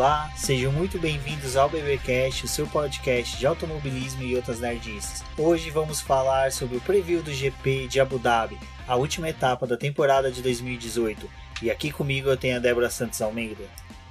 Olá, sejam muito bem-vindos ao BBcast, o seu podcast de automobilismo e outras nerdices. Hoje vamos falar sobre o preview do GP de Abu Dhabi, a última etapa da temporada de 2018. E aqui comigo eu tenho a Débora Santos Almeida.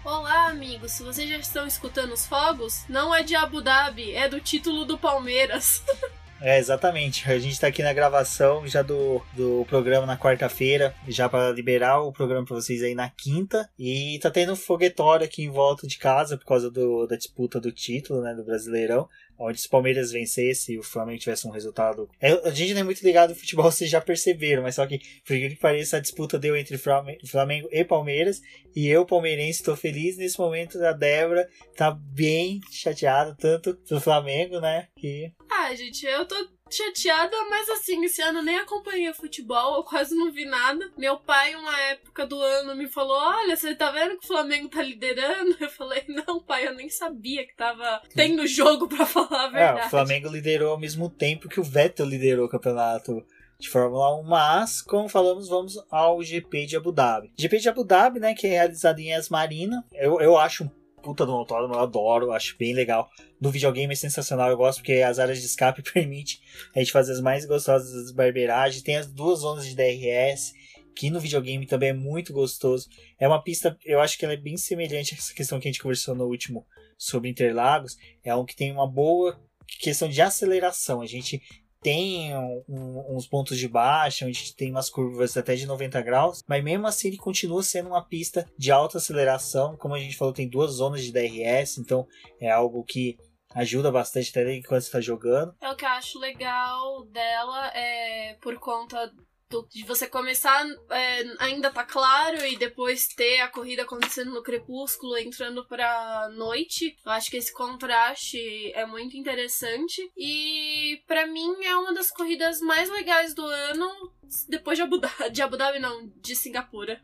Olá, amigos. Vocês já estão escutando os fogos, não é de Abu Dhabi, é do título do Palmeiras. É, exatamente. A gente está aqui na gravação já do, do programa na quarta-feira, já para liberar o programa para vocês aí na quinta. E tá tendo um foguetório aqui em volta de casa por causa do, da disputa do título, né, do Brasileirão onde se o Palmeiras vencesse e o Flamengo tivesse um resultado. É, a gente não é muito ligado no futebol, vocês já perceberam, mas só que, por que pareça, a disputa deu entre Flamengo e Palmeiras. E eu, palmeirense, estou feliz nesse momento. A Débora tá bem chateada, tanto do Flamengo, né? Que... Ah, gente, eu tô chateada, mas assim, esse ano nem acompanhei futebol, eu quase não vi nada. Meu pai, uma época do ano, me falou: Olha, você tá vendo que o Flamengo tá liderando? Eu falei: Não, pai, eu nem sabia que tava tendo jogo para falar a verdade. É, o Flamengo liderou ao mesmo tempo que o Vettel liderou o campeonato de Fórmula 1, mas, como falamos, vamos ao GP de Abu Dhabi. GP de Abu Dhabi, né, que é realizado em Asmarina. Eu, eu acho um puta do autódromo, eu adoro, acho bem legal. No videogame é sensacional, eu gosto porque as áreas de escape permite a gente fazer as mais gostosas das barbeiragens. Tem as duas zonas de DRS, que no videogame também é muito gostoso. É uma pista, eu acho que ela é bem semelhante a essa questão que a gente conversou no último sobre Interlagos. É um que tem uma boa questão de aceleração. A gente tem um, uns pontos de baixa, onde tem umas curvas até de 90 graus, mas mesmo assim ele continua sendo uma pista de alta aceleração. Como a gente falou, tem duas zonas de DRS, então é algo que ajuda bastante até enquanto está jogando. É o que eu acho legal dela é por conta de você começar é, ainda tá claro e depois ter a corrida acontecendo no crepúsculo entrando pra noite. Eu acho que esse contraste é muito interessante e para mim é uma das corridas mais legais do ano depois de Abu Dhabi, de Abu Dhabi não, de Singapura.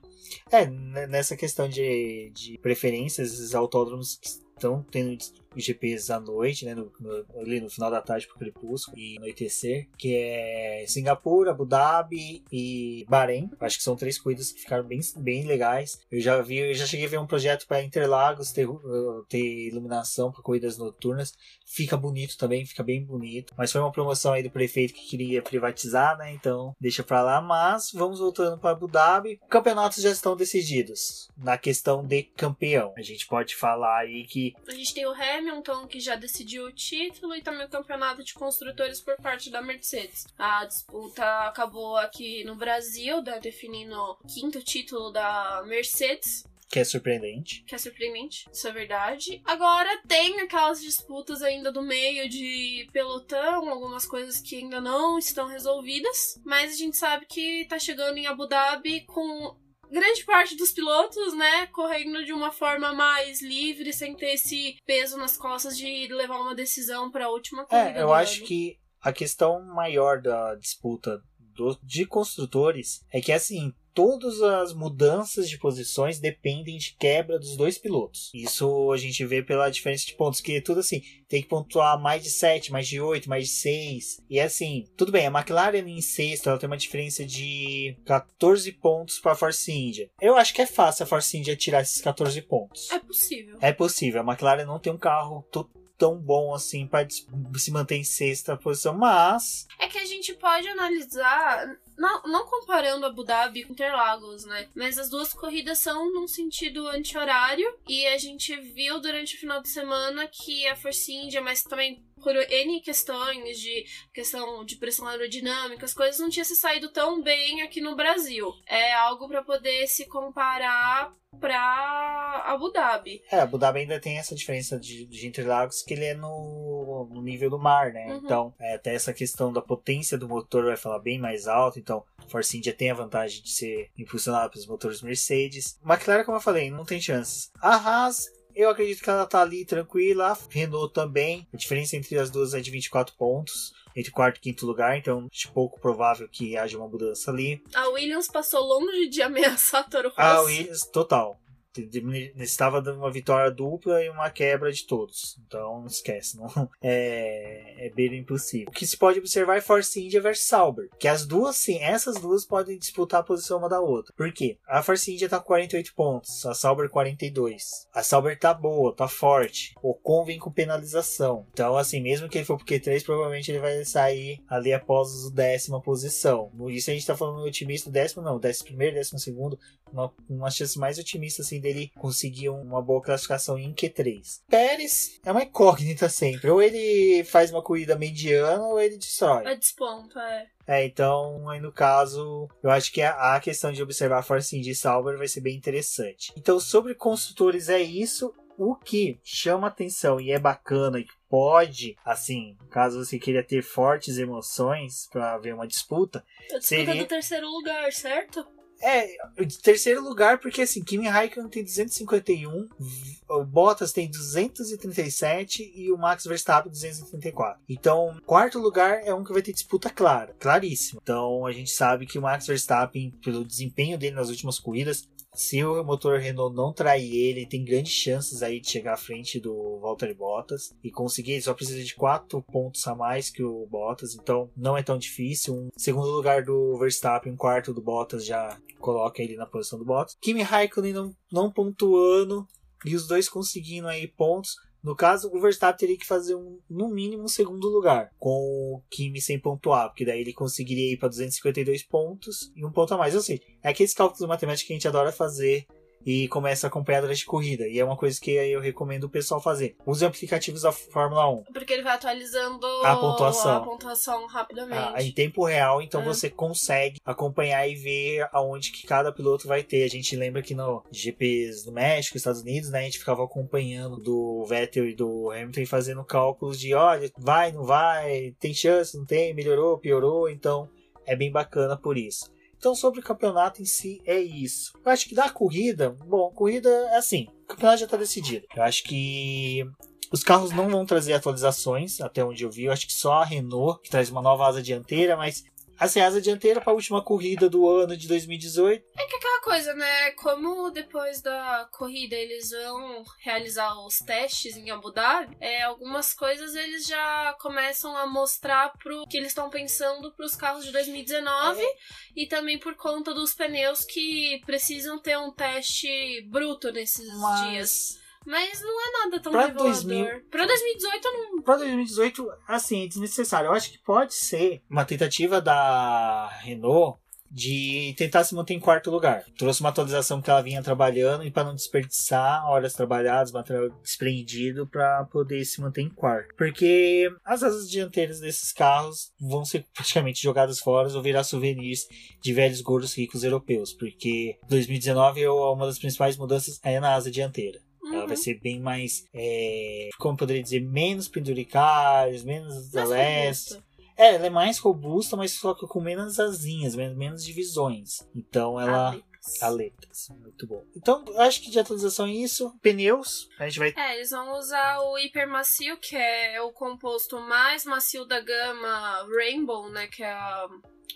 É, nessa questão de, de preferências, esses autódromos estão tendo GPs à noite, né, no, no, ali no final da tarde pro crepúsculo e anoitecer, que é Singapura, Abu Dhabi e Bahrein. Acho que são três corridas que ficaram bem, bem legais. Eu já vi, eu já cheguei a ver um projeto para Interlagos ter, uh, ter iluminação para corridas noturnas. Fica bonito também, fica bem bonito. Mas foi uma promoção aí do prefeito que queria privatizar, né? Então deixa para lá. Mas vamos voltando para Abu Dhabi. Campeonatos já estão decididos na questão de campeão. A gente pode falar aí que a gente tem o Hamilton Hamilton, que já decidiu o título, e também o campeonato de construtores por parte da Mercedes. A disputa acabou aqui no Brasil, né, definindo o quinto título da Mercedes. Que é surpreendente. Que é surpreendente, isso é verdade. Agora tem aquelas disputas ainda do meio de pelotão, algumas coisas que ainda não estão resolvidas. Mas a gente sabe que tá chegando em Abu Dhabi com grande parte dos pilotos, né, correndo de uma forma mais livre, sem ter esse peso nas costas de levar uma decisão para a última é, corrida. É, eu acho ano. que a questão maior da disputa do, de construtores é que assim todas as mudanças de posições dependem de quebra dos dois pilotos. Isso a gente vê pela diferença de pontos, que é tudo assim, tem que pontuar mais de 7, mais de 8, mais de 6. E assim, tudo bem, a McLaren em sexto, ela tem uma diferença de 14 pontos para a Force India. Eu acho que é fácil a Force India tirar esses 14 pontos. É possível. É possível. A McLaren não tem um carro tão bom assim para se manter em sexta posição, mas é que a gente pode analisar não, não comparando Abu Dhabi com Interlagos, né? Mas as duas corridas são num sentido anti-horário. E a gente viu durante o final de semana que a Force India, mas também por N questões de questão de pressão aerodinâmica, as coisas não tinham se saído tão bem aqui no Brasil. É algo para poder se comparar para Abu Dhabi. É, Abu Dhabi ainda tem essa diferença de, de Interlagos que ele é no, no nível do mar, né? Uhum. Então, é, até essa questão da potência do motor vai falar bem mais alto. Então, Force India tem a vantagem de ser impulsionada pelos motores Mercedes. McLaren, como eu falei, não tem chances. A Haas eu acredito que ela tá ali tranquila. A Renault também. A diferença entre as duas é de 24 pontos. Entre quarto e quinto lugar, então é pouco provável que haja uma mudança ali. A Williams passou longe de ameaçar a Toro Rosso. A Williams, total. Necessitava de uma vitória dupla e uma quebra de todos. Então não esquece, não é, é bem impossível. O que se pode observar é Force India versus Sauber, que as duas, sim, essas duas podem disputar a posição uma da outra. Por quê? A Force India tá com 48 pontos, a Sauber 42. A Sauber tá boa, tá forte. O Ocon vem com penalização. Então, assim, mesmo que ele for pro Q3, provavelmente ele vai sair ali após a décima posição. Isso a gente tá falando otimista, décimo não, décimo primeiro, décimo segundo, uma, uma chance mais otimista assim dele conseguir uma boa classificação em Q3. Pérez é uma incógnita sempre. Ou ele faz uma corrida mediana ou ele destrói. É desponto, é. É, então, aí no caso, eu acho que a, questão de observar a Force India e Sauber vai ser bem interessante. Então, sobre construtores é isso. O que chama atenção e é bacana e pode, assim, caso você queira ter fortes emoções para ver uma disputa, a disputa seria do terceiro lugar, certo? É, terceiro lugar, porque assim, Kimi Raikkonen tem 251, o Bottas tem 237 e o Max Verstappen 234. Então, quarto lugar é um que vai ter disputa clara, claríssima. Então, a gente sabe que o Max Verstappen, pelo desempenho dele nas últimas corridas, se o motor Renault não trair ele, tem grandes chances aí de chegar à frente do Valtteri Bottas e conseguir. Ele só precisa de 4 pontos a mais que o Bottas, então não é tão difícil. Um segundo lugar do Verstappen, um quarto do Bottas já coloca ele na posição do Bottas. Kimi Raikkonen não, não pontuando e os dois conseguindo aí pontos. No caso, o Verstappen teria que fazer um, no mínimo um segundo lugar, com o Kimi sem pontuar, porque daí ele conseguiria ir para 252 pontos e um ponto a mais. Ou seja, é aqueles cálculos matemáticos que a gente adora fazer e começa a acompanhar durante a corrida. E é uma coisa que eu recomendo o pessoal fazer. Use aplicativos da Fórmula 1. Porque ele vai atualizando a pontuação, a pontuação rapidamente. Ah, em tempo real, então é. você consegue acompanhar e ver aonde que cada piloto vai ter. A gente lembra que no GPs do México, Estados Unidos, né, a gente ficava acompanhando do Vettel e do Hamilton e fazendo cálculos de, olha, vai, não vai, tem chance, não tem, melhorou, piorou, então é bem bacana por isso. Então, sobre o campeonato em si, é isso. Eu acho que da corrida, bom, corrida é assim, o campeonato já está decidido. Eu acho que os carros não vão trazer atualizações, até onde eu vi. Eu acho que só a Renault, que traz uma nova asa dianteira, mas assim, asa dianteira para a última corrida do ano de 2018. É que aquela coisa, né? Como depois da corrida eles vão realizar os testes em Abu Dhabi, é, algumas coisas eles já começam a mostrar pro que eles estão pensando para os carros de 2019 é. e também por conta dos pneus que precisam ter um teste bruto nesses Mas... dias. Mas não é nada tão pra revelador. 2000... Pra 2018 não. Pra 2018, assim, é desnecessário. Eu acho que pode ser uma tentativa da Renault de tentar se manter em quarto lugar. Trouxe uma atualização que ela vinha trabalhando e para não desperdiçar horas trabalhadas, material desprendido para poder se manter em quarto. Porque as asas dianteiras desses carros vão ser praticamente jogadas fora ou virar souvenirs de velhos gordos ricos europeus, porque 2019 é uma das principais mudanças é na asa dianteira. Uhum. Ela vai ser bem mais, é, como poderia dizer, menos penduricários, menos leste. É, ela é mais robusta, mas só que com menos asinhas, menos, menos divisões. Então ela. Aletas. Aletas. Muito bom. Então, acho que de atualização é isso. Pneus. A gente vai. É, eles vão usar o hiper macio, que é o composto mais macio da gama Rainbow, né? Que é a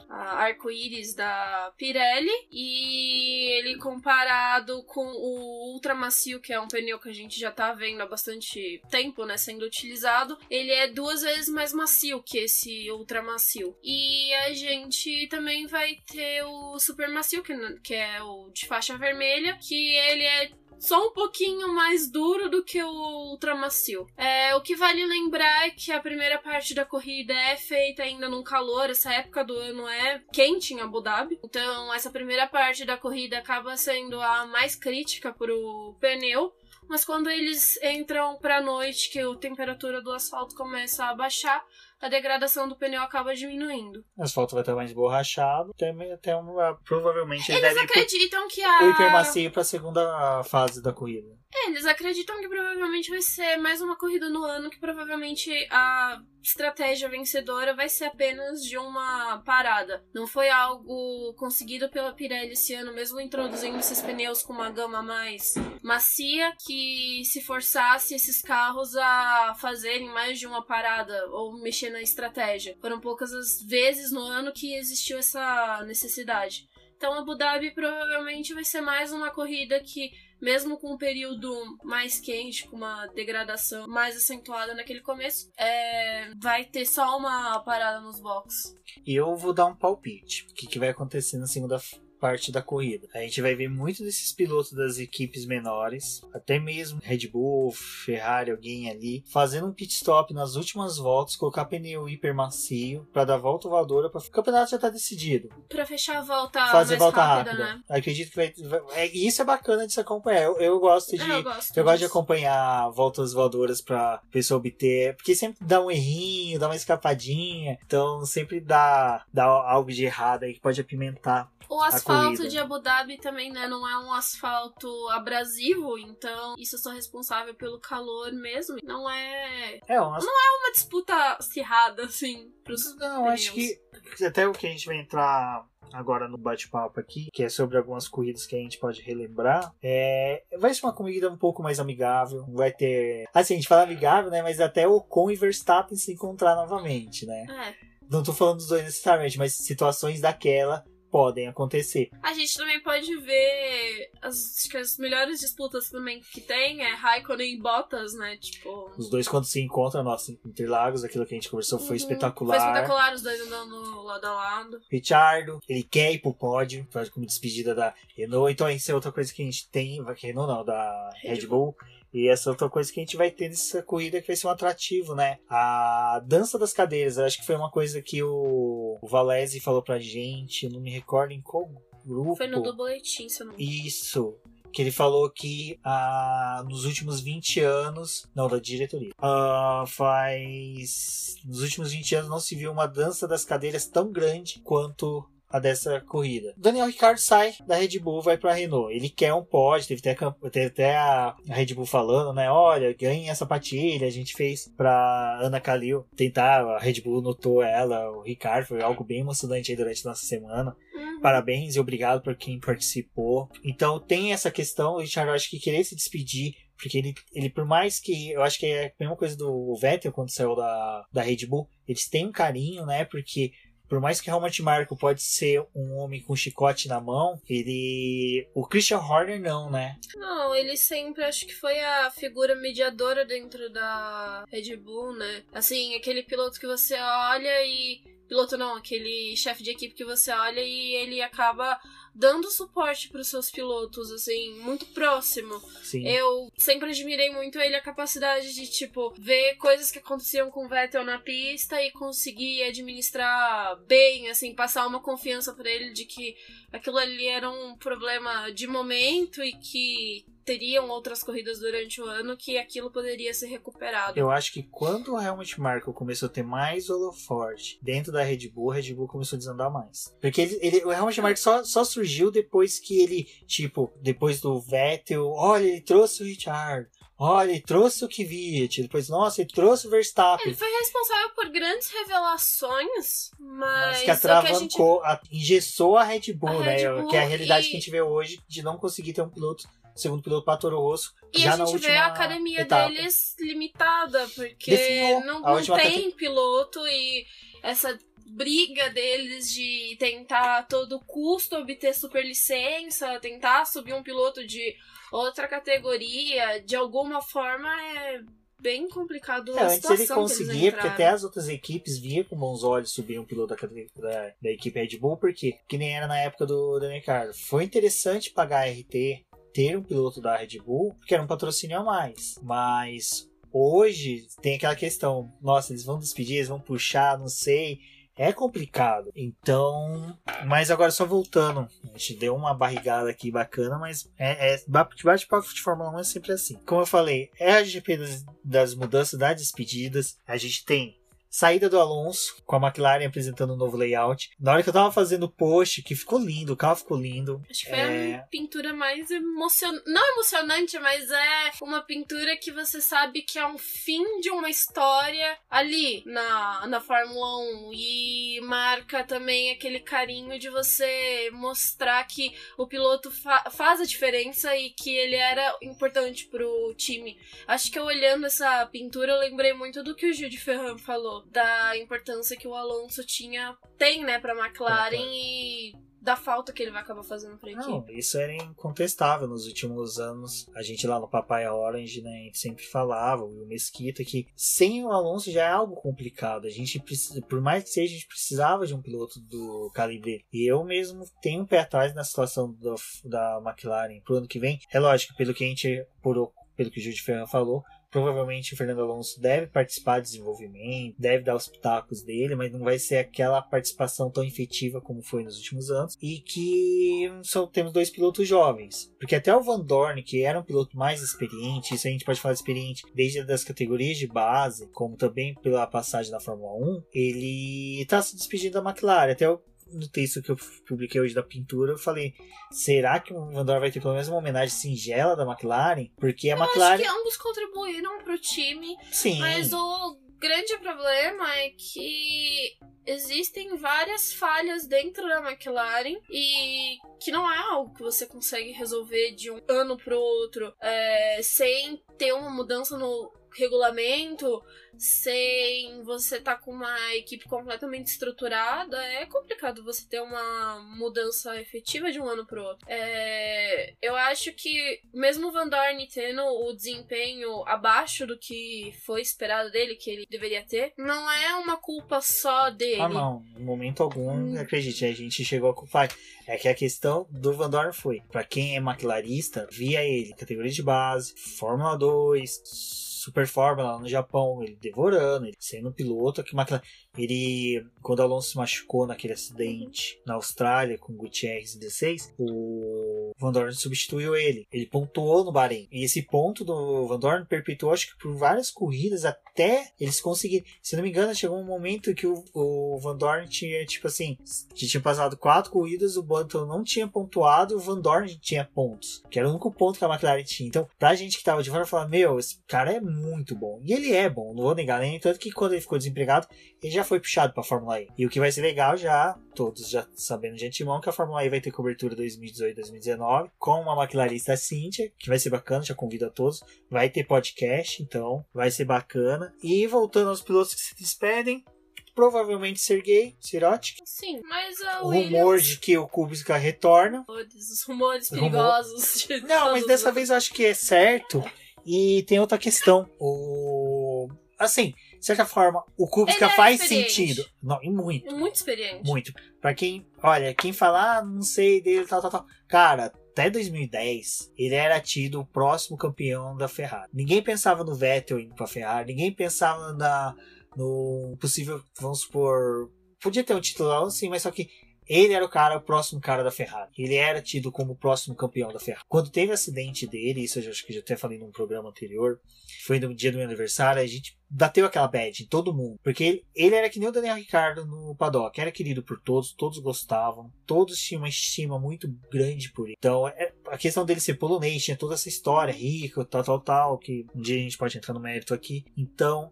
arco-íris da Pirelli e ele comparado com o Ultra Macio, que é um pneu que a gente já tá vendo há bastante tempo, né, sendo utilizado, ele é duas vezes mais macio que esse Ultra Macio. E a gente também vai ter o Super Macio, que é o de faixa vermelha, que ele é só um pouquinho mais duro do que o ultramacio. É, o que vale lembrar é que a primeira parte da corrida é feita ainda num calor, essa época do ano é quente em Abu Dhabi. Então, essa primeira parte da corrida acaba sendo a mais crítica pro pneu. Mas quando eles entram pra noite, que a temperatura do asfalto começa a baixar, a degradação do pneu acaba diminuindo. O asfalto vai estar mais borrachado, até, até uma, provavelmente eles, eles acreditam que a... o hipermacio para a segunda fase da corrida. É, eles acreditam que provavelmente vai ser mais uma corrida no ano, que provavelmente a estratégia vencedora vai ser apenas de uma parada. Não foi algo conseguido pela Pirelli esse ano, mesmo introduzindo esses pneus com uma gama mais macia, que se forçasse esses carros a fazerem mais de uma parada ou mexer na estratégia. Foram poucas as vezes no ano que existiu essa necessidade. Então Abu Dhabi provavelmente vai ser mais uma corrida que mesmo com um período mais quente, com uma degradação mais acentuada naquele começo, é, vai ter só uma parada nos boxes. E eu vou dar um palpite. O que, que vai acontecer na segunda parte da corrida. A gente vai ver muito desses pilotos das equipes menores, até mesmo Red Bull, Ferrari, alguém ali, fazendo um pit stop nas últimas voltas, colocar pneu hiper macio para dar volta voadora, para o campeonato já tá decidido. Para fechar a volta fazer volta rápida, rápida. né? Acredito que vai, é, isso é bacana de se acompanhar. Eu, eu gosto de Ah, eu gosto eu gosto de acompanhar voltas voadoras pra pessoa obter, porque sempre dá um errinho, dá uma escapadinha, então sempre dá, dá algo de errado aí que pode apimentar O asfalto de Abu Dhabi também, né, não é um asfalto abrasivo, então isso é só responsável pelo calor mesmo. Não é É, umas uma disputa acirrada, assim, pros Não, acho que até o que a gente vai entrar agora no bate-papo aqui, que é sobre algumas corridas que a gente pode relembrar, é, vai ser uma corrida um pouco mais amigável, vai ter, assim, a gente fala amigável, né, mas até o Ocon e Verstappen se encontrar novamente, né? É. Não tô falando dos dois necessariamente, mas situações daquela podem acontecer. A gente também pode ver as, as melhores disputas também que tem é Raikkonen e Bottas, né? Tipo. Os dois quando se encontram, nossa, Interlagos, aquilo que a gente conversou foi uhum, espetacular. Foi espetacular os dois andando lado a lado. Richardo, ele quer ir pro pódio, faz como despedida da Renault. Então, isso é outra coisa que a gente tem, que Renault não, da Red Red Bull. E essa é outra coisa que a gente vai ter nessa corrida que vai ser um atrativo, né? A dança das cadeiras, eu acho que foi uma coisa que o, o Valese falou pra gente, eu não me recordo em qual grupo. Foi no do boletim, se eu não. Isso. Que ele falou que ah, nos últimos 20 anos. Não, da diretoria. ah, faz. Nos últimos 20 anos não se viu uma dança das cadeiras tão grande quanto a dessa corrida. Daniel Ricciardo sai da Red Bull, vai pra Renault. Ele quer um pódio, teve até, teve até a a Red Bull falando, né? Olha, ganhe essa patilha. A gente fez pra Ana Kalil tentar. A Red Bull notou ela, o Ricardo. Foi algo bem emocionante aí durante a nossa semana. Uhum. Parabéns e obrigado por quem participou. Então tem essa questão, o Richard acho que querer se despedir, porque ele, ele por mais que eu acho que é a mesma coisa do Vettel quando saiu da, da Red Bull, eles têm um carinho, né? Porque por mais que Helmut Marko pode ser um homem com chicote na mão, ele. O Christian Horner não, né? Não, ele sempre acho que foi a figura mediadora dentro da Red Bull, né? Assim, aquele piloto que você olha e. Piloto não, aquele chefe de equipe que você olha e ele acaba dando suporte para os seus pilotos, assim, muito próximo. Sim. Eu sempre admirei muito ele a capacidade de, tipo, ver coisas que aconteciam com o Vettel na pista e conseguir administrar bem, assim, passar uma confiança pra ele de que aquilo ali era um problema de momento e que teriam outras corridas durante o ano que aquilo poderia ser recuperado. Eu acho que quando o Helmut Marko começou a ter mais holoforte dentro da Red Bull, a Red Bull começou a desandar mais. Porque ele, ele- o Helmut Marko só, só surgiu depois que ele, tipo, depois do Vettel, olha, ele trouxe o Richard. Olha, ele trouxe o Kvyat. Depois, nossa, ele trouxe o Verstappen. Ele foi responsável por grandes revelações, mas, Mas que o que a gente atravancou, a- engessou a Red Bull, A né? Red Bull que é a realidade e- que a gente vê hoje de não conseguir ter um piloto, segundo piloto para Toro Rosso. E já a gente vê a academia etapa. deles limitada, porque Definhou não, não tem piloto e essa briga deles de tentar a todo custo obter superlicença, tentar subir um piloto de outra categoria, de alguma forma é bem complicado É, a antes ele situação que eles conseguia, porque até as outras equipes via com bons olhos subir um piloto da, da, da equipe Red Bull, porque que nem era na época do Daniel Ricciardo. Foi interessante pagar a RT, ter um piloto da Red Bull, porque era um patrocínio a mais. Mas hoje tem aquela questão, nossa, eles vão despedir, eles vão puxar, não sei. É complicado. Então. Mas agora só voltando. A gente deu uma barrigada aqui bacana, mas é, é bate-papo de Fórmula 1 é sempre assim. Como eu falei, é a GP das, das mudanças, das despedidas. A gente tem saída do Alonso, com a McLaren apresentando um novo layout. Na hora que eu tava fazendo o post, que ficou lindo, o carro ficou lindo. Acho que foi É. a pintura mais emocionante. Não emocionante, mas é uma pintura que você sabe que é um fim de uma história ali na, na Fórmula 1. E marca também aquele carinho de você mostrar que o piloto fa- faz a diferença e que ele era importante pro time. Acho que eu olhando essa pintura, eu lembrei muito do que o Gil de Ferran falou. Da importância que o Alonso tinha, tem, né, pra McLaren e da falta que ele vai acabar fazendo pra equipe. Não, isso era incontestável nos últimos anos. A gente lá no Papai Orange, né, a gente sempre falava, o Mesquita, que sem o Alonso já é algo complicado. A gente precisa, por mais que seja, a gente precisava de um piloto do calibre. E eu mesmo tenho um pé atrás na situação do, da McLaren pro ano que vem. É lógico, pelo que a gente, pelo que o Júlio Ferran falou, Provavelmente o Fernando Alonso deve participar do desenvolvimento, deve dar os pitacos dele, mas não vai ser aquela participação tão efetiva como foi nos últimos anos. E que só temos dois pilotos jovens. Porque até o Van Dorn, que era um piloto mais experiente, isso a gente pode falar experiente desde as categorias de base, como também pela passagem na Fórmula 1, ele está se despedindo da McLaren. Até o no texto que eu publiquei hoje da pintura, eu falei: será que o Van Dorn vai ter pelo menos uma homenagem singela da McLaren? Porque a eu McLaren. Acho que ambos contribuíram pro time. Sim. Mas o grande problema é que existem várias falhas dentro da McLaren e que não é algo que você consegue resolver de um ano pro outro é, sem ter uma mudança no regulamento, sem você estar tá com uma equipe completamente estruturada, é complicado você ter uma mudança efetiva de um ano pro outro. É, eu acho que, mesmo o Van Dorn tendo o desempenho abaixo do que foi esperado dele, que ele deveria ter, não é uma culpa só dele. Ah, não. Em momento algum, hum. acredite, a gente chegou a culpar. É que a questão do Van Dorn foi, para quem é maquilarista, via ele categoria de base, Fórmula 2, Super Fórmula lá no Japão, ele devorando, ele sendo piloto, que McLaren, ele quando o Alonso se machucou naquele acidente na Austrália com o Gutierrez 16, o Van Dorn substituiu ele. Ele pontuou no Bahrein. E esse ponto do Van Dorn perpetuou acho que por várias corridas até eles conseguirem. Se não me engano, chegou um momento que o, o Van Dorn tinha tipo assim, tinha passado quatro corridas, o Button não tinha pontuado, o Van Dorn tinha pontos, que era o único ponto que a McLaren tinha. Então, pra gente que tava de fora, falar, meu, esse cara é muito bom. E ele é bom, não vou negar, nem tanto que quando ele ficou desempregado, ele já foi puxado pra Fórmula E. E o que vai ser legal já, todos já sabendo de antemão, que a Fórmula E vai ter cobertura 2018 2019 com uma maquilarista Cíntia, que vai ser bacana, já convido a todos. Vai ter podcast, então vai ser bacana. E voltando aos pilotos que se despedem, provavelmente Sergei Sirotic. Sim, mas a o rumor de que o Kubica retorna. Os rumores perigosos. Rumor... Não, mas dessa vez eu acho que é certo. E tem outra questão. O. Assim, de certa forma, o Kubica é faz sentido. Não, e muito. Muito experiente. Muito. Pra quem. Olha, quem falar, ah, não sei dele, tal, tal, tal. Cara, até 2010, ele era tido o próximo campeão da Ferrari. Ninguém pensava no Vettel indo pra Ferrari, ninguém pensava na, no possível, vamos supor. Podia ter um título sim, mas só que ele era o cara, o próximo cara da Ferrari. Ele era tido como o próximo campeão da Ferrari. Quando teve o acidente dele, isso eu acho que já até falei num programa anterior, foi no dia do meu aniversário, a gente bateu aquela bad em todo mundo. Porque ele, ele era que nem o Daniel Ricardo no paddock. Era querido por todos, todos gostavam, todos tinham uma estima muito grande por ele. Então, é, a questão dele ser polonês, tinha toda essa história, rico, tal, tal, tal, que um dia a gente pode entrar no mérito aqui. Então,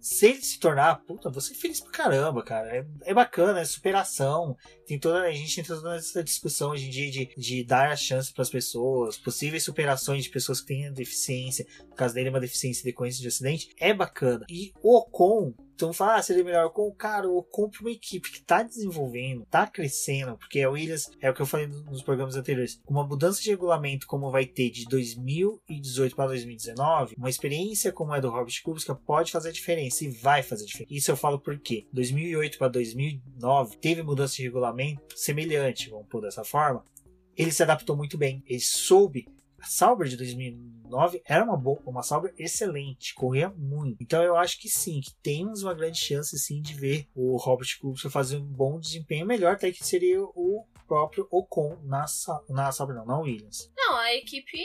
se ele se tornar, puta, você é feliz pra caramba, cara. É, é bacana, é superação. Tem toda, a gente tem toda essa discussão hoje em dia de, de dar a chance para as pessoas, possíveis superações de pessoas que têm deficiência. No caso dele, é uma deficiência decorrência de acidente. É bacana. E o Ocon, então fala, ah, seria melhor com o cara, ou compra uma equipe que tá desenvolvendo, tá crescendo, porque a Williams, é o que eu falei nos programas anteriores, uma mudança de regulamento como vai ter de 2018 para 2019, uma experiência como é do Robert Kubica pode fazer a diferença e vai fazer a diferença. Isso eu falo porque 2008 para 2009 teve mudança de regulamento semelhante, vamos pôr dessa forma. Ele se adaptou muito bem, ele soube a Sauber de 2009 era uma boa, uma Sauber excelente, corria muito. Então eu acho que sim, que temos uma grande chance sim de ver o Robert Kubica fazer um bom desempenho melhor, até que seria o próprio Ocon na, na Sauber, não, na Williams. Não, a equipe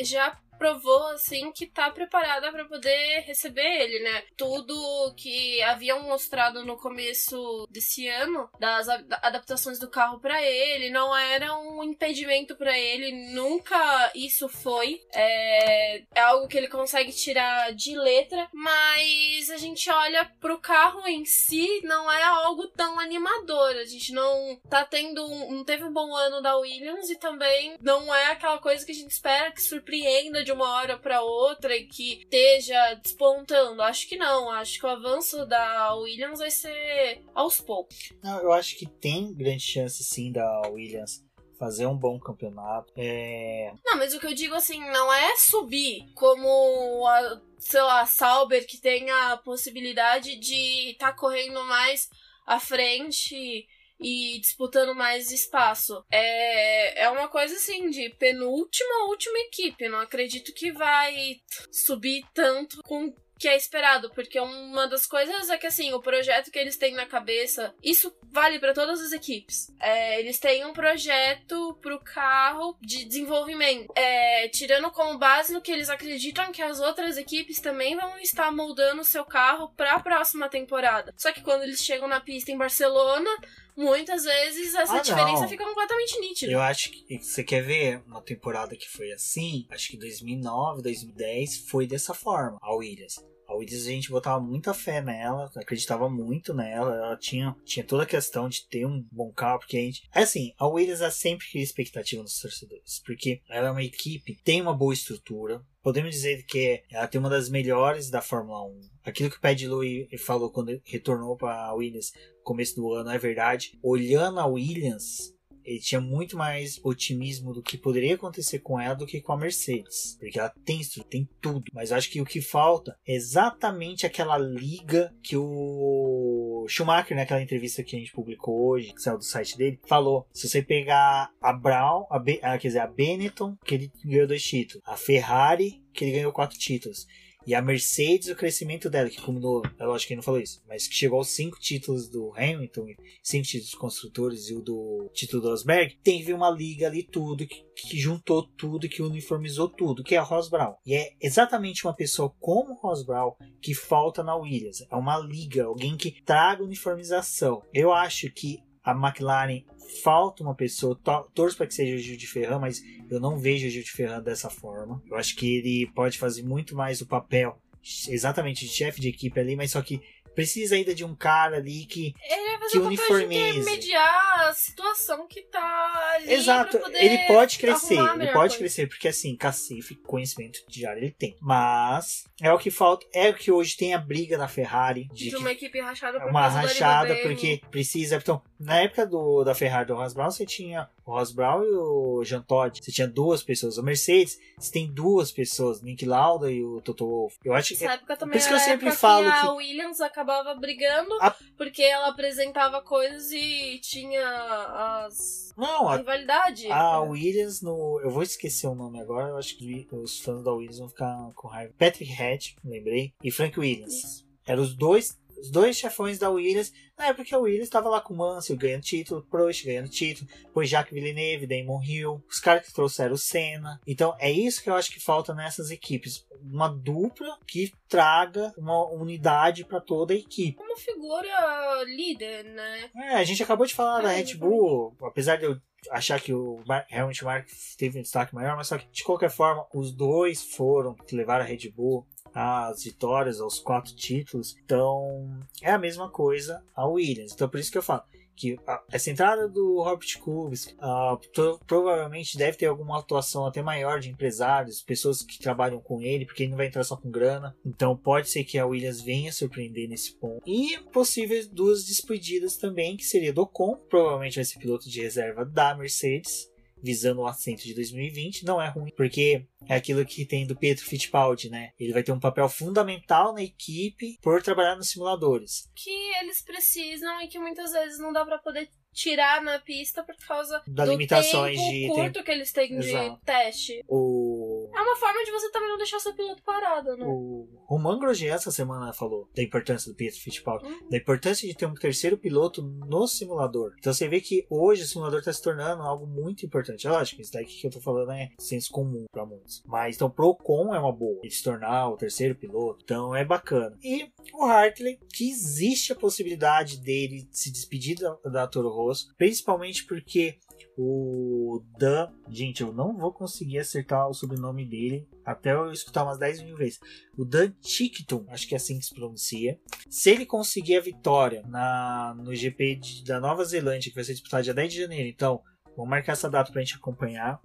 já provou assim que tá preparada para poder receber ele, né? Tudo que haviam mostrado no começo desse ano das adaptações do carro para ele não era um impedimento para ele, nunca isso foi. É, é algo que ele consegue tirar de letra, mas a gente olha pro carro em si, não é algo tão animador. A gente não tá tendo um, não teve um bom ano da Williams e também não é aquela coisa que a gente espera que surpreenda de de uma hora para outra e que esteja despontando. Acho que não. Acho que o avanço da Williams vai ser aos poucos. Não, eu acho que tem grande chance sim da Williams fazer um bom campeonato. É... Não, mas o que eu digo assim, não é subir como a, sei lá, Sauber que tem a possibilidade de estar tá correndo mais à frente e disputando mais espaço. É, é uma coisa assim de penúltima última equipe. Não acredito que vai subir tanto com que é esperado, porque uma das coisas é que assim, o projeto que eles têm na cabeça, isso vale para todas as equipes. É, eles têm um projeto pro carro de desenvolvimento, é, tirando como base no que eles acreditam que as outras equipes também vão estar moldando o seu carro para a próxima temporada. Só que quando eles chegam na pista em Barcelona, muitas vezes essa ah, diferença fica completamente nítida. Eu acho que você quer ver uma temporada que foi assim? Acho que 2009, 2010 foi dessa forma, a Williams. A Williams a gente botava muita fé nela, acreditava muito nela. Ela tinha, tinha toda a questão de ter um bom carro, porque a gente. É assim, a Williams é sempre cria expectativa nos torcedores, porque ela é uma equipe, tem uma boa estrutura. Podemos dizer que ela tem uma das melhores da Fórmula 1. Aquilo que o Louis falou quando retornou para a Williams no começo do ano é verdade. Olhando a Williams, ele tinha muito mais otimismo do que poderia acontecer com ela do que com a Mercedes. Porque ela tem tem tudo. Mas acho que o que falta é exatamente aquela liga que o Schumacher, naquela entrevista que a gente publicou hoje, que saiu do site dele, falou: se você pegar a Brown, a, Be ah, quer dizer, a Benetton, que ele ganhou dois títulos, a Ferrari, que ele ganhou quatro títulos, e a Mercedes, o crescimento dela, que culminou, é lógico que não falou isso, mas que chegou aos cinco títulos do Hamilton, cinco títulos construtores e o do título do Rosberg, teve uma liga ali tudo, que, que juntou tudo, que uniformizou tudo, que é a Ross Brown. E é exatamente uma pessoa como Ross Brown que falta na Williams. É uma liga, alguém que traga uniformização. Eu acho que a McLaren falta uma pessoa, torço para que seja o Gil de Ferran, mas eu não vejo o Gil de Ferran dessa forma. Eu acho que ele pode fazer muito mais o papel exatamente de chefe de equipe ali, mas só que precisa ainda de um cara ali que, ele vai que uniformize. mediar a situação que tá ali. Exato, ele pode crescer, ele pode coisa. crescer, porque assim, cacife, conhecimento diário ele tem. Mas é o que falta, é o que hoje tem a briga na Ferrari. De, de uma equipe rachada por Uma rachada, porque precisa. Então, na época do, da Ferrari do Brown, você tinha o Ross Brown e o Jean Todt. Você tinha duas pessoas. O Mercedes, você tem duas pessoas, Nick Lauda e o Toto Wolff. Eu acho que. Essa época também por isso que eu sempre falo que. A Williams acabava brigando a... porque ela apresentava coisas e tinha as. Não, a, a rivalidade. A Williams no. Eu vou esquecer o nome agora, eu acho que os fãs da Williams vão ficar com raiva. Patrick Head, lembrei, e Frank Williams. Isso. Eram os dois os dois chefões da Williams, na época que a Williams estava lá com o Mansell ganhando título, Prost ganhando título, depois Jacques Villeneuve, Damon Hill, os caras que trouxeram o Senna. Então é isso que eu acho que falta nessas equipes. Uma dupla que traga uma unidade para toda a equipe. Uma figura líder, né? É, a gente acabou de falar é, da Red Bull, apesar de eu achar que o Helmut Mark teve um destaque maior, mas só que de qualquer forma, os dois foram que levaram a Red Bull as vitórias, aos quatro títulos. Então, é a mesma coisa a Williams. Então, por isso que eu falo que essa entrada do Robert Kubica uh, provavelmente deve ter alguma atuação até maior de empresários, pessoas que trabalham com ele, porque ele não vai entrar só com grana. Então pode ser que a Williams venha surpreender nesse ponto. E possíveis duas despedidas também, que seria do Ocon, provavelmente vai ser piloto de reserva da Mercedes visando o assento de 2020, não é ruim, porque é aquilo que tem do Pietro Fittipaldi, né? Ele vai ter um papel fundamental na equipe por trabalhar nos simuladores. Que eles precisam e que muitas vezes não dá para poder tirar na pista por causa das limitações tempo de curto tempo. que eles têm Exato. de teste. O... É uma forma de você também não deixar seu piloto parado, né? O Roman Grosjean essa semana falou da importância do Pietro Fittipaldi, uhum. da importância de ter um terceiro piloto no simulador. Então você vê que hoje o simulador está se tornando algo muito importante. É lógico, isso daqui que eu tô falando é senso comum para muitos. Mas então pro com é uma boa, ele se tornar o terceiro piloto. Então é bacana. E o Hartley, que existe a possibilidade dele se despedir da, da Toro Rosso, principalmente porque o Dan, gente, eu não vou conseguir acertar o sobrenome dele até eu escutar umas 10 mil vezes. O Dan Tickton, acho que é assim que se pronuncia. Se ele conseguir a vitória na, no GP de, da Nova Zelândia, que vai ser disputado dia 10 de janeiro, então vamos marcar essa data pra gente acompanhar.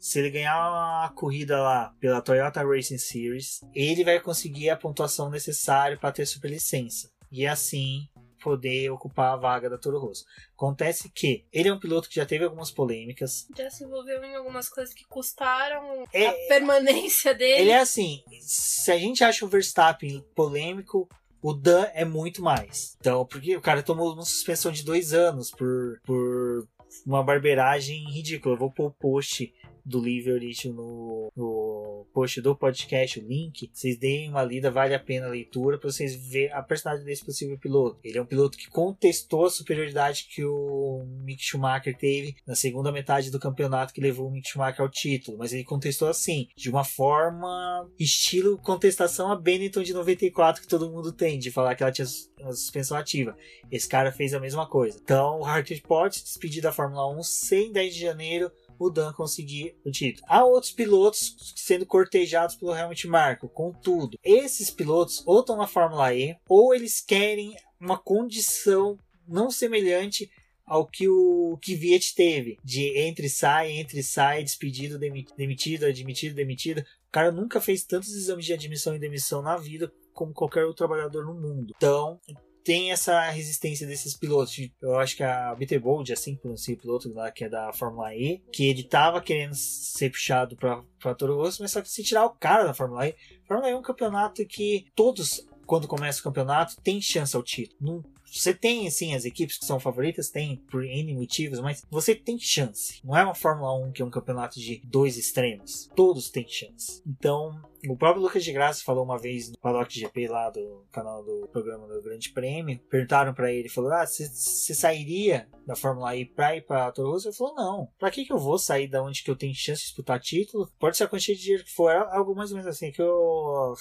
se ele ganhar a corrida lá pela Toyota Racing Series, ele vai conseguir a pontuação necessária para ter superlicença. E assim poder ocupar a vaga da Toro Rosso. Acontece que ele é um piloto que já teve algumas polêmicas. Já se envolveu em algumas coisas que custaram É- a permanência dele. Ele é assim, se a gente acha o Verstappen polêmico, o Dan é muito mais. Então, porque o cara tomou uma suspensão de dois anos por, por uma barbeiragem ridícula. Eu vou pôr o post do Livery no, no post do podcast, o link. Vocês deem uma lida, vale a pena a leitura para vocês verem a personalidade desse possível piloto. Ele é um piloto que contestou a superioridade que o Mick Schumacher teve na segunda metade do campeonato que levou o Mick Schumacher ao título, mas ele contestou assim, de uma forma estilo contestação a Benetton de 94 que todo mundo tem, de falar que ela tinha uma suspensão ativa. Esse cara fez a mesma coisa. Então, o Hartley pode se despedir da Fórmula 1 sem 10 de janeiro o Dan conseguir o título. Há outros pilotos sendo cortejados pelo Helmut Marko. Contudo, esses pilotos ou estão na Fórmula E ou eles querem uma condição não semelhante ao que o Kvyat teve, de entre e sai, entre e sai, despedido, demi- demitido, admitido, demitido. O cara nunca fez tantos exames de admissão e demissão na vida como qualquer outro trabalhador no mundo. Então, tem essa resistência desses pilotos. Eu acho que a Bitterbold, assim pronuncia o piloto lá que é da Fórmula E, que ele tava querendo ser puxado pra, pra Toro Rosso, mas só que se tirar o cara da Fórmula E, Fórmula E é um campeonato que todos, quando começa o campeonato, tem chance ao título. Não- você tem, assim, as equipes que são favoritas, tem por N motivos, mas você tem chance. Não é uma Fórmula 1 que é um campeonato de dois extremos. Todos têm chance. Então, o próprio Lucas de Graça falou uma vez no Paddock GP lá do canal do programa do Grande Prêmio. Perguntaram pra ele, falou: Ah, você sairia da Fórmula E pra ir pra Toro Rosso? Ele falou: Não, pra que, que eu vou sair da onde que eu tenho chance de disputar título? Pode ser a quantia de dinheiro que for, algo mais ou menos assim que eu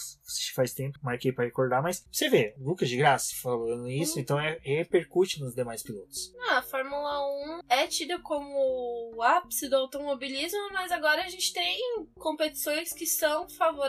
faz tempo, marquei pra recordar, mas você vê, Lucas de Graça falando isso, Hum. então é, repercute nos demais pilotos. Ah, a Fórmula 1 é tida como o ápice do automobilismo, mas agora a gente tem competições que são favoráveis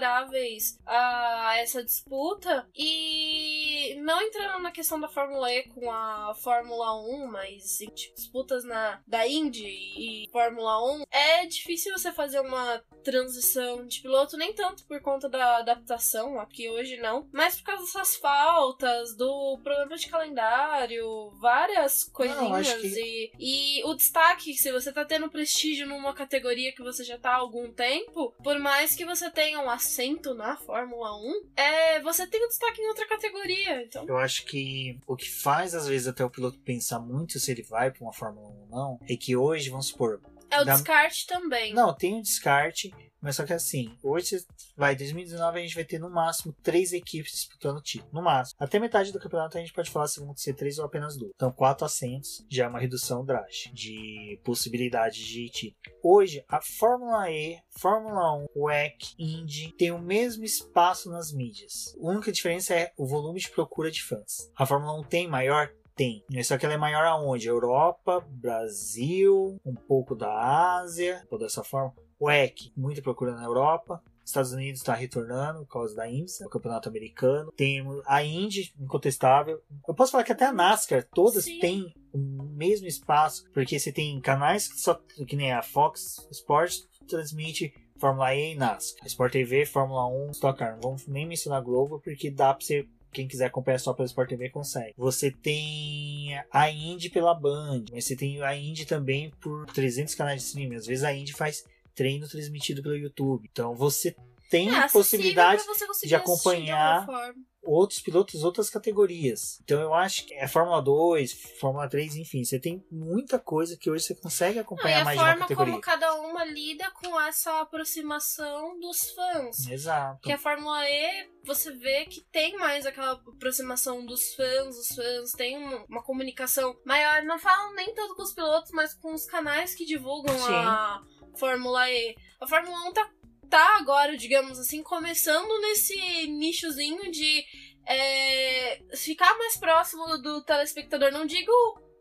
a essa disputa. E não entrando na questão da Fórmula E com a Fórmula 1, mas tipo, disputas na, da Indy e Fórmula 1, é difícil você fazer uma transição de piloto, nem tanto por conta da adaptação, aqui hoje não, mas por causa dessas faltas, do problema de calendário, várias coisinhas. acho que- e, e o destaque, se você tá tendo prestígio numa categoria que você já tá há algum tempo, por mais que você tenha um assento na Fórmula 1, é, você tem um destaque em outra categoria. Então, Eu acho que o que faz, às vezes, até o piloto pensar muito se ele vai pra uma Fórmula 1 ou não, é que hoje, vamos supor, é o Da- descarte também. Não, tem um descarte, mas só que assim, hoje vai 2019 a gente vai ter no máximo três equipes disputando o título. No máximo. Até metade do campeonato a gente pode falar se vão ser três ou apenas duas. Então, quatro assentos já é uma redução drástica de possibilidade de título. Hoje, a Fórmula E, Fórmula 1, WEC, Indy tem o mesmo espaço nas mídias. A única diferença é o volume de procura de fãs. A Fórmula 1 tem maior? Tem. Só que ela é maior aonde? Europa, Brasil, um pouco da Ásia, toda dessa forma. O EC, muita procura na Europa. Estados Unidos está retornando por causa da IMSA, o campeonato americano. Temos a Indy, incontestável. Eu posso falar que até a NASCAR, todas Sim. têm o mesmo espaço, porque você tem canais que só que nem a Fox Sports transmite Fórmula E e NASCAR. Sport TV, Fórmula 1, Stock Car. Não vamos nem mencionar Globo, porque dá pra você quem quiser acompanhar só pela Sport TV consegue. Você tem a Indy pela Band, mas você tem a Indy também por 300 canais de streaming. Às vezes a Indy faz treino transmitido pelo YouTube. Então você tem É acessível possibilidade de acompanhar forma. outros pilotos, outras categorias. Então eu acho que é Fórmula 2, Fórmula 3, enfim, você tem muita coisa que hoje você consegue acompanhar a mais de uma forma categoria. como cada uma lida com essa aproximação dos fãs. Exato. Que a Fórmula E, você vê que tem mais aquela aproximação dos fãs, os fãs têm uma, uma comunicação maior. Não falam nem tanto com os pilotos, mas com os canais que divulgam Sim. a Fórmula E. A Fórmula 1 tá, tá agora, digamos assim, começando nesse nichozinho de é, ficar mais próximo do telespectador. Não digo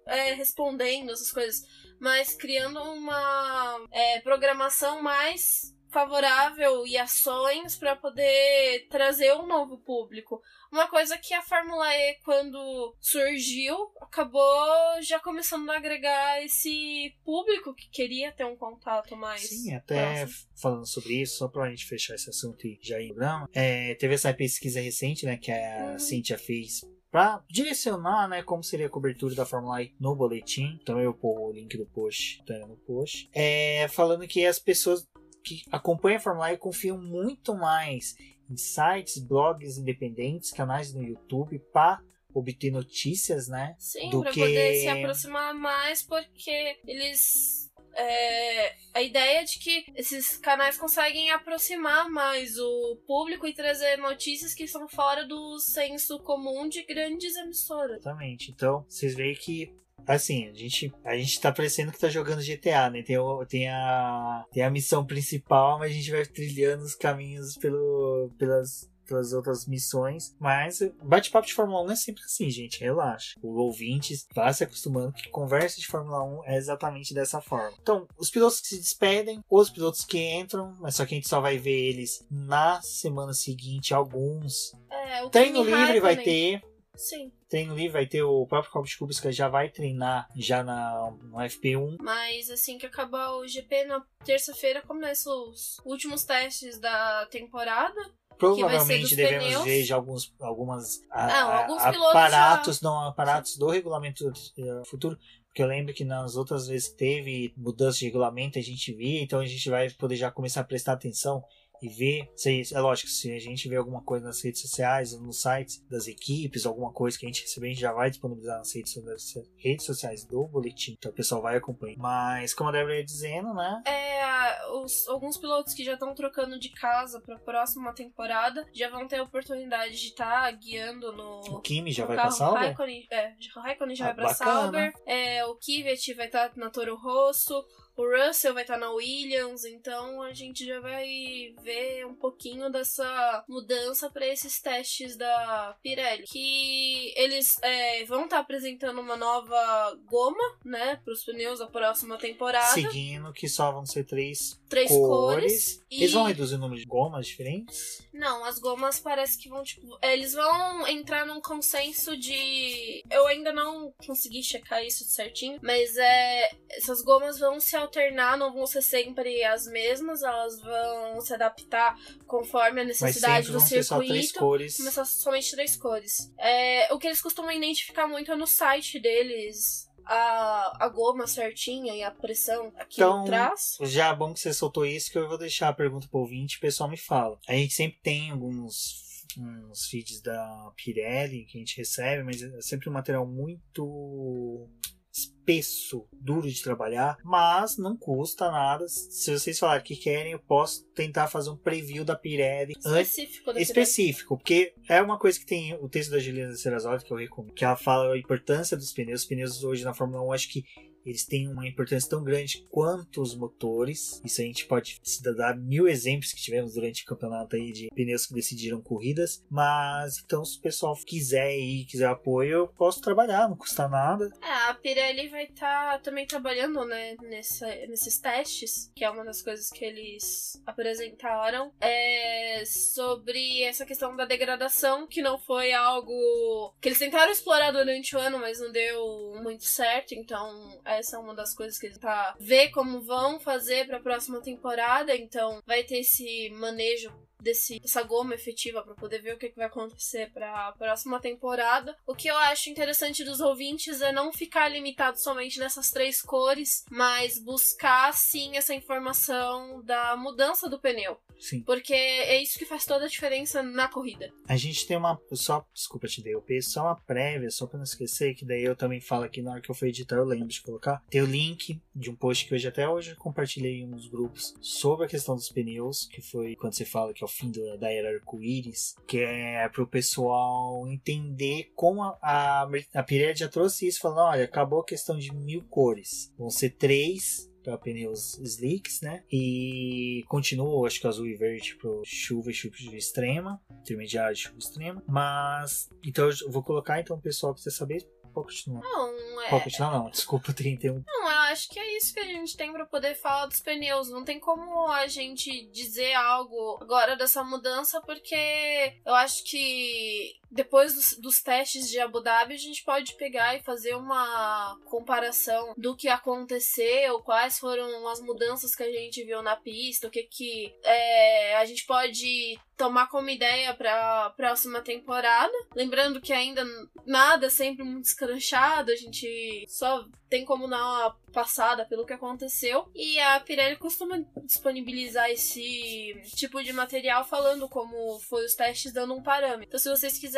é, respondendo essas coisas, mas criando uma é, programação mais favorável e ações para poder trazer um novo público. Uma coisa que a Fórmula E, quando surgiu, acabou já começando a agregar esse público que queria ter um contato mais. Sim, até próximo. falando sobre isso, só pra gente fechar esse assunto e já ir no programa, é, teve essa pesquisa recente, né, que a uhum. Cynthia fez para direcionar, né, como seria a cobertura da Fórmula E no boletim. Então eu pôr o link do post tá no post. É, falando que as pessoas que acompanham a Fórmula E confiam muito mais em sites, blogs independentes, canais no YouTube para obter notícias, né? Sim, para que... poder se aproximar mais, porque eles é, a ideia de que esses canais conseguem aproximar mais o público e trazer notícias que são fora do senso comum de grandes emissoras. Exatamente. Então, vocês veem que assim, a gente, a gente tá parecendo que tá jogando GTA, né? Tem, o, tem, a, tem a missão principal, mas a gente vai trilhando os caminhos pelo, pelas pelas outras missões. Mas bate-papo de Fórmula 1 é sempre assim, gente. Relaxa. O ouvinte está se acostumando que conversa de Fórmula 1 é exatamente dessa forma. Então, os pilotos que se despedem, os pilotos que entram, mas só que a gente só vai ver eles na semana seguinte, alguns. É, o Treino livre vai ter. Sim. Treino livre vai ter o próprio Copa de que já vai treinar já na, no FP1. Mas assim que acabar o GP, na terça-feira começam os últimos testes da temporada. Provavelmente devemos ver já alguns algumas não, a, alguns aparatos, já... não aparatos do regulamento eh, futuro. Porque eu lembro que nas outras vezes teve mudança de regulamento, a gente via, então a gente vai poder já começar a prestar atenção e ver. Se, é lógico, se a gente vê alguma coisa nas redes sociais, nos sites das equipes, alguma coisa que a gente receber, a gente já vai disponibilizar nas redes, nas redes sociais do boletim. Então o pessoal vai acompanhar. Mas, como a Débora ia dizendo, né? É, os, alguns pilotos que já estão trocando de casa para a próxima temporada já vão ter a oportunidade de estar tá guiando no. O Kimi já vai para Sauber? Raikkonen, é, o Raikkonen já ah, vai para Sauber. É, o Kvyat vai estar tá na Toro Rosso. O Russell vai estar tá na Williams, então a gente já vai ver um pouquinho dessa mudança para esses testes da Pirelli. Que eles é, vão estar tá apresentando uma nova goma, né, para os pneus da próxima temporada. Seguindo que só vão ser três, três cores. cores e... Eles vão reduzir o número de gomas diferentes? Não, as gomas parece que vão, tipo. Eles vão entrar num consenso de. Eu ainda não consegui checar isso certinho, mas é. Essas gomas vão se alternar, não vão ser sempre as mesmas, elas vão se adaptar conforme a necessidade do circuito. Só três cores. Começar somente três cores. É, o que eles costumam identificar muito é no site deles. A, a goma certinha e a pressão aqui então, atrás. Já é bom que você soltou isso, que eu vou deixar a pergunta pro ouvinte e o pessoal me fala. A gente sempre tem alguns uns feeds da Pirelli que a gente recebe, mas é sempre um material muito espesso, duro de trabalhar, mas não custa nada. Se vocês falarem que querem, eu posso tentar fazer um preview da Pirelli específico, específico porque é uma coisa que tem o texto da Juliana Serrazoli que eu recomendo, que ela fala a importância dos pneus. Os pneus hoje na Fórmula 1 acho que eles têm uma importância tão grande quanto os motores. Isso a gente pode dar mil exemplos que tivemos durante o campeonato aí de pneus que decidiram corridas. Mas então, se o pessoal quiser ir, quiser apoio, eu posso trabalhar, não custa nada. É, a Pirelli vai estar tá também trabalhando, né, nessa, nesses testes, que é uma das coisas que eles apresentaram, é sobre essa questão da degradação, que não foi algo que eles tentaram explorar durante o ano, mas não deu muito certo. Então, é essa é uma das coisas que ele tá ver como vão fazer para a próxima temporada, então vai ter esse manejo desse, dessa goma efetiva para poder ver o que, que vai acontecer para a próxima temporada. O que eu acho interessante dos ouvintes é não ficar limitado somente nessas três cores, mas buscar sim essa informação da mudança do pneu. Sim. Porque é isso que faz toda a diferença na corrida. A gente tem uma. Só, desculpa te interromper, só uma prévia, só pra não esquecer, que daí eu também falo aqui na hora que eu for editar, eu lembro de colocar. Tem o link de um post que hoje até hoje compartilhei em uns grupos sobre a questão dos pneus, que foi quando você fala que é o fim do, da era arco-íris, que é pro pessoal entender como a, a, a Pirelli já trouxe isso, falando: olha, acabou a questão de mil cores, vão ser três para pneus slicks, né? E continua, acho que azul e verde para chuva e chuva extrema, intermediário e chuva extrema. Mas então eu vou colocar então o pessoal que saber pode continuar. Não, é. Pode continuar, não. Desculpa, 31. Não, eu acho que é isso que a gente tem pra poder falar dos pneus. Não tem como a gente dizer algo agora dessa mudança, porque eu acho que depois dos, dos, testes de Abu Dhabi, a gente pode pegar e fazer uma comparação do que aconteceu, quais foram as mudanças que a gente viu na pista, o que que é, a gente pode tomar como ideia para próxima temporada. Lembrando que ainda nada sempre muito escranchado, a gente só tem como dar uma passada pelo que aconteceu. E a Pirelli costuma disponibilizar esse tipo de material falando como foi os testes, dando um parâmetro. Então, se vocês quiserem,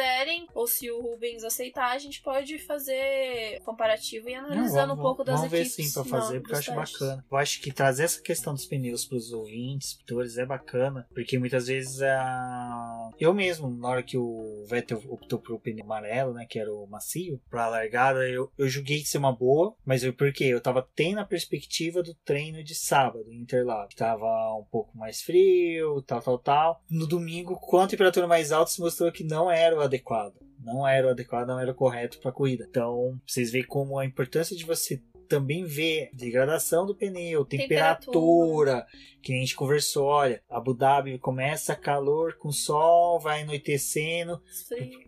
ou se o Rubens aceitar, a gente pode fazer comparativo e analisando Não, vamos, um pouco das vamos ver equipes. sim pra fazer, não, porque eu acho testes. bacana. Eu acho que trazer essa questão dos pneus pros ouvintes, pintores, é bacana, porque muitas vezes a... eu mesmo, na hora que o Vettel optou pro pneu amarelo, né, que era o macio, pra largada, eu, eu julguei ser uma boa, mas eu porque eu tava tendo a perspectiva do treino de sábado em Interlagos. Tava um pouco mais frio, tal, tal, tal. No domingo, com a temperatura mais alta, se mostrou que não era o adequado. Não era o adequado, não era o correto para corrida. Então, vocês veem como a importância de você também ver degradação do pneu, temperatura, que a gente conversou, olha, Abu Dhabi começa calor com sol, vai anoitecendo,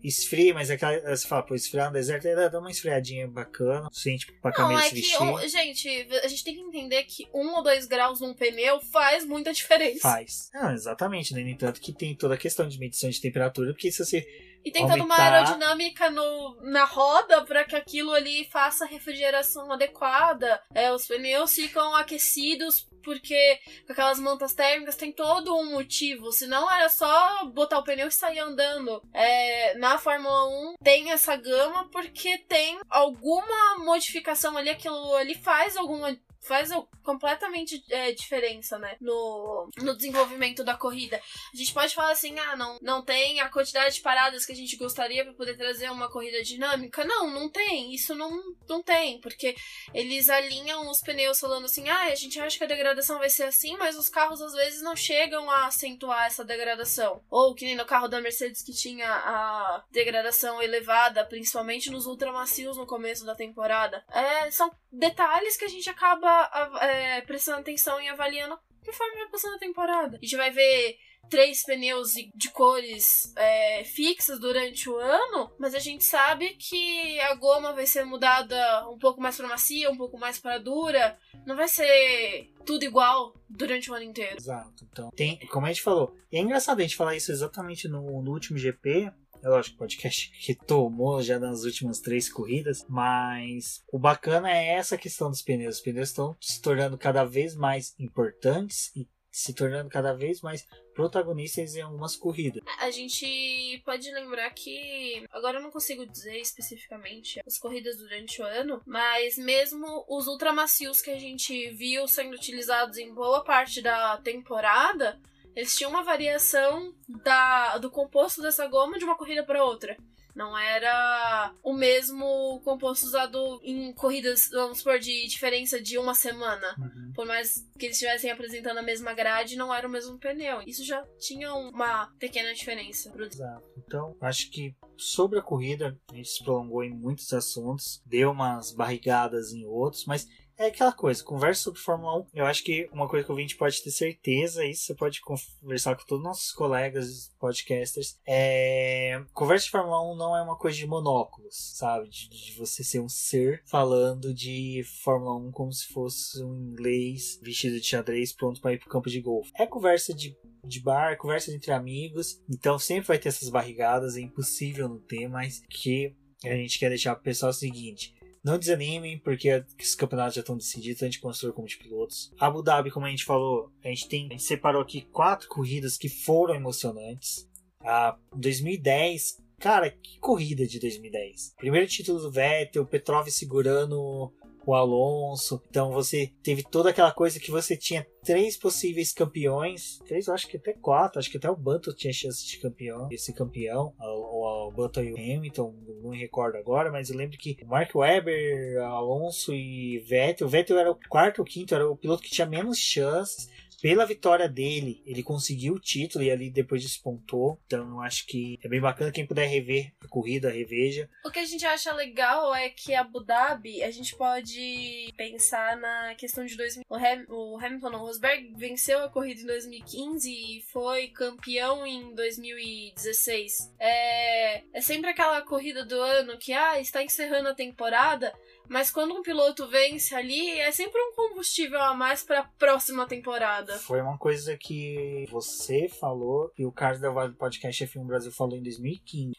esfria, mas é aquela, você fala, pô, esfriar no deserto, ainda dá uma esfriadinha bacana, suficiente pra Não, camisa é se que, um- gente, a gente tem que entender que um ou dois graus num pneu faz muita diferença. Faz. Não, exatamente, né? No entanto que tem toda a questão de medição de temperatura, porque se você E tem toda uma aerodinâmica no, na roda para que aquilo ali faça refrigeração adequada. É, os pneus ficam aquecidos porque com aquelas mantas térmicas tem todo um motivo. Senão era só botar o pneu e sair andando. É, na Fórmula 1 tem essa gama porque tem alguma modificação ali, aquilo ali faz alguma faz completamente é, diferença, né? No, no desenvolvimento da corrida. A gente pode falar assim, ah, não, não tem a quantidade de paradas que a gente gostaria para poder trazer uma corrida dinâmica. Não, não tem. Isso não, não tem, porque eles alinham os pneus falando assim, ah, a gente acha que a degradação vai ser assim, mas os carros às vezes não chegam a acentuar essa degradação. Ou que nem no carro da Mercedes que tinha a degradação elevada, principalmente nos ultramacios no começo da temporada. É, são detalhes que a gente acaba é, prestando atenção e avaliando conforme vai passando a temporada. A gente vai ver três pneus de cores é, fixas durante o ano, mas a gente sabe que a goma vai ser mudada um pouco mais para macia, um pouco mais para dura. Não vai ser tudo igual durante o ano inteiro. Exato. Então, tem, como a gente falou, é engraçado a gente falar isso exatamente no, no último GP. É lógico, o podcast retomou já nas últimas três corridas, mas o bacana é essa questão dos pneus. Os pneus estão se tornando cada vez mais importantes e se tornando cada vez mais protagonistas em algumas corridas. A gente pode lembrar que. Agora eu não consigo dizer especificamente as corridas durante o ano, mas mesmo os ultramacios que a gente viu sendo utilizados em boa parte da temporada, eles tinham uma variação da, do composto dessa goma de uma corrida para outra. Não era o mesmo composto usado em corridas, vamos supor, de diferença de uma semana. Por mais que eles estivessem apresentando a mesma grade, não era o mesmo pneu. Isso já tinha uma pequena diferença. Exato. Então, acho que sobre a corrida, a gente se prolongou em muitos assuntos, deu umas barrigadas em outros, mas é aquela coisa, conversa sobre Fórmula 1. Eu acho que uma coisa que o ouvinte pode ter certeza, isso você pode conversar com todos os nossos colegas podcasters, é. Conversa de Fórmula 1 não é uma coisa de monóculos, sabe? De, de você ser um ser falando de Fórmula 1 como se fosse um inglês vestido de xadrez pronto para ir pro campo de golfe. É conversa de de bar, conversa entre amigos. Então sempre vai ter essas barrigadas, é impossível não ter, mas que a gente quer deixar pro pessoal o seguinte. Não desanimem, porque os campeonatos já estão decididos, tanto de construtor como de pilotos. Abu Dhabi, como a gente falou, a gente tem. A gente separou aqui quatro corridas que foram emocionantes. A 2010, cara, que corrida de 2010. Primeiro título do Vettel, Petrov segurando o Alonso. Então você teve toda aquela coisa que você tinha três possíveis campeões. Três, eu acho que até quatro. Acho que até o Button tinha chance de campeão. Esse campeão, o, o, o Button e o Hamilton. Não me recordo agora, mas eu lembro que Mark Webber, Alonso e Vettel, o Vettel era o quarto ou quinto, era o piloto que tinha menos chances pela vitória dele, ele conseguiu o título e ali depois despontou. Então eu acho que é bem bacana quem puder rever a corrida, reveja. O que a gente acha legal é que Abu Dhabi, a gente pode pensar na questão de 2000. O, Ham, o Hamilton, o Rosberg venceu a corrida em 2015 e foi campeão em 2016. É, é sempre aquela corrida do ano que ah, está encerrando a temporada, mas quando um piloto vence ali, é sempre um combustível a mais para a próxima temporada. Foi uma coisa que você falou e o Carlos Del Valle do podcast F1 Brasil falou em 2015.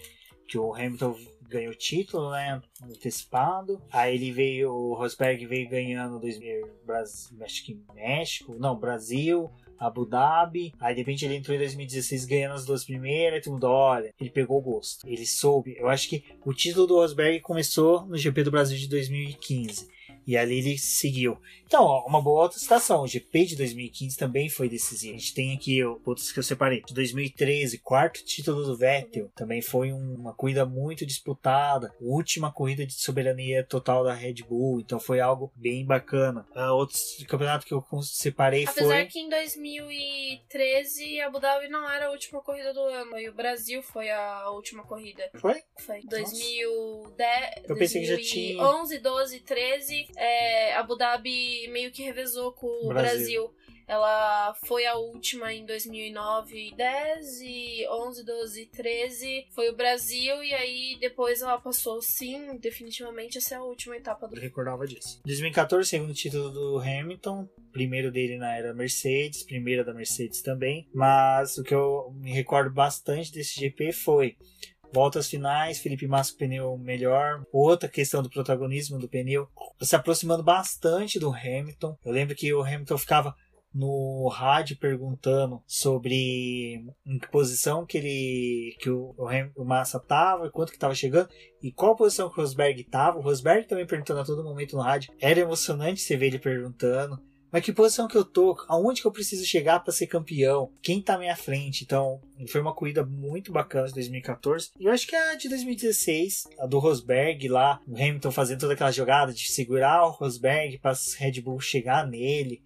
Que o Hamilton ganhou o título, né? Antecipado. Aí ele veio, o Rosberg veio ganhando 2000, Brasil, que México, não, Brasil, Abu Dhabi. Aí de repente ele entrou em 2016 ganhando as duas primeiras. E tudo, olha, ele pegou o gosto. Ele soube. Eu acho que o título do Rosberg começou no GP do Brasil de 2015. E ali ele seguiu. Então, ó, uma boa outra citação. O GP de 2015 também foi decisivo. A gente tem aqui outros que eu separei. De 2013, quarto título do Vettel. Também foi uma corrida muito disputada. Última corrida de soberania total da Red Bull. Então foi algo bem bacana. Uh, outros campeonatos que eu separei Apesar foi. Apesar que em 2013 Abu Dhabi não era a última corrida do ano. E o Brasil foi a última corrida. Foi? Foi. 2010. Eu pensei que já tinha. 11, 12, 13 é, Abu Dhabi meio que revezou com o Brasil. Brasil. Ela foi a última em 2009 e 10 e 11, 12 13 foi o Brasil e aí depois ela passou sim, definitivamente essa é a última etapa do. Eu recordava disso. 2014, segundo título do Hamilton, primeiro dele na era Mercedes, primeira da Mercedes também, mas o que eu me recordo bastante desse GP foi Voltas finais, Felipe Massa pneu melhor. Outra questão do protagonismo do pneu, se aproximando bastante do Hamilton. Eu lembro que o Hamilton ficava no rádio perguntando sobre em que posição que ele que o, o Massa tava, quanto que tava chegando e qual posição que o Rosberg tava. O Rosberg também perguntando a todo momento no rádio. Era emocionante você ver ele perguntando. Mas que posição que eu tô? Aonde que eu preciso chegar para ser campeão? Quem tá à minha frente? Então, foi uma corrida muito bacana de 2014. E eu acho que a de 2016, a do Rosberg lá, o Hamilton fazendo toda aquela jogada de segurar o Rosberg para Red Bull chegar nele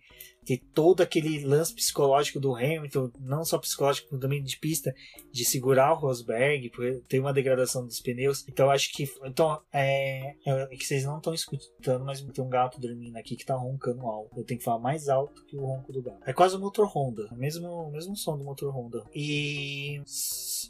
ter todo aquele lance psicológico do Hamilton, não só psicológico, como também de pista, de segurar o Rosberg, porque tem uma degradação dos pneus. Então acho que. Então, é, é que vocês não estão escutando, mas tem um gato dormindo aqui que tá roncando alto. Eu tenho que falar mais alto que o ronco do gato. É quase o motor Honda, o mesmo, mesmo som do motor Honda. E.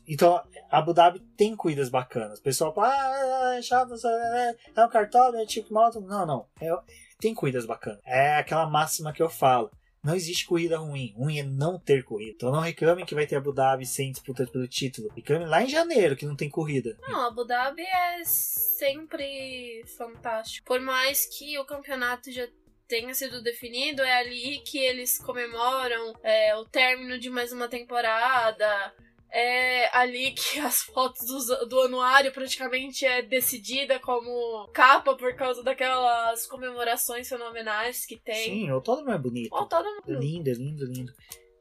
Então, Abu Dhabi tem corridas bacanas. O pessoal fala, ah, é chato, é, é um cartório, é tipo moto. Não, não. É, tem corridas bacanas. É aquela máxima que eu falo. Não existe corrida ruim. Ruim é não ter corrida. Então não reclamem que vai ter Abu Dhabi sem disputa pelo título. Reclamem lá em janeiro que não tem corrida. Não, Abu Dhabi é sempre fantástico. Por mais que o campeonato já tenha sido definido, é ali que eles comemoram é, o término de mais uma temporada é ali que as fotos do, do, anuário praticamente é decidida como capa por causa daquelas comemorações fenomenais que tem. Sim, o autódromo é bonito. O autódromo é lindo, é lindo, lindo.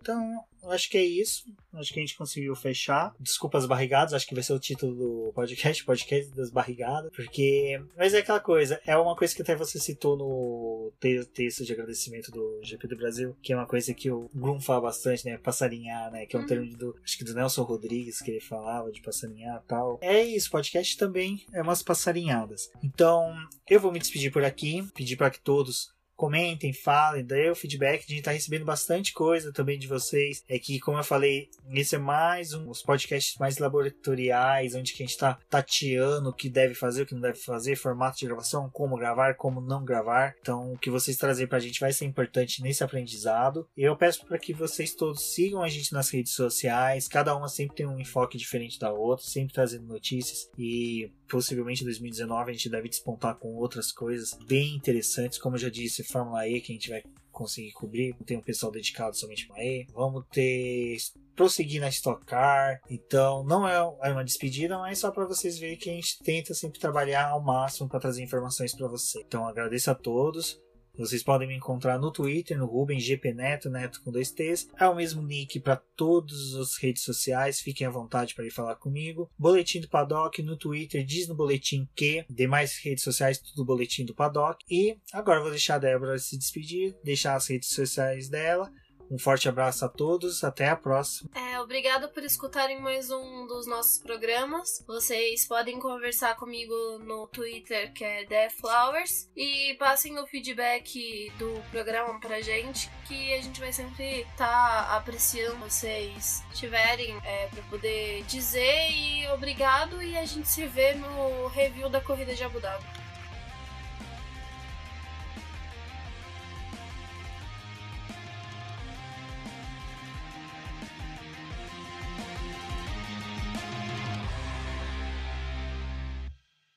Então, acho que é isso. Acho que a gente conseguiu fechar. Desculpa as barrigadas, acho que vai ser o título do podcast, podcast das barrigadas. Porque. Mas é aquela coisa, é uma coisa que até você citou no texto de agradecimento do GP do Brasil, que é uma coisa que o Grum fala bastante, né? Passarinhar, né? Que é um uhum. termo do. Acho que do Nelson Rodrigues que ele falava de passarinhar e tal. É isso, podcast também é umas passarinhadas. Então, eu vou me despedir por aqui, pedir para que todos comentem, falem, dê o feedback. A gente tá recebendo bastante coisa também de vocês. É que, como eu falei, esse é mais um dos podcasts mais laboratoriais, onde a gente tá tateando o que deve fazer, o que não deve fazer, formato de gravação, como gravar, como não gravar. Então, o que vocês trazem pra gente vai ser importante nesse aprendizado. Eu peço para que vocês todos sigam a gente nas redes sociais. Cada uma sempre tem um enfoque diferente da outra, sempre trazendo notícias e possivelmente em 2019 a gente deve despontar com outras coisas bem interessantes, como eu já disse, Fórmula E que a gente vai conseguir cobrir, tem um pessoal dedicado somente para E. Vamos ter prosseguir na Stock Car. Então, não é, uma despedida, mas só para vocês verem que a gente tenta sempre trabalhar ao máximo para trazer informações para você. Então, agradeço a todos. Vocês podem me encontrar no Twitter, no Ruben GP Neto, Neto com dois T's. É o mesmo nick para todas as redes sociais, fiquem à vontade para ir falar comigo. Boletim do Paddock no Twitter, diz no boletim que. Demais redes sociais, tudo Boletim do Paddock. E agora vou deixar a Débora se despedir, deixar as redes sociais dela. Um forte abraço a todos, até a próxima. É, obrigada por escutarem mais um dos nossos programas. Vocês podem conversar comigo no Twitter, que é TheFlowers, e passem o feedback do programa pra gente, que a gente vai sempre estar tá apreciando vocês tiverem é, para poder dizer e obrigado e a gente se vê no review da corrida de Abu Dhabi.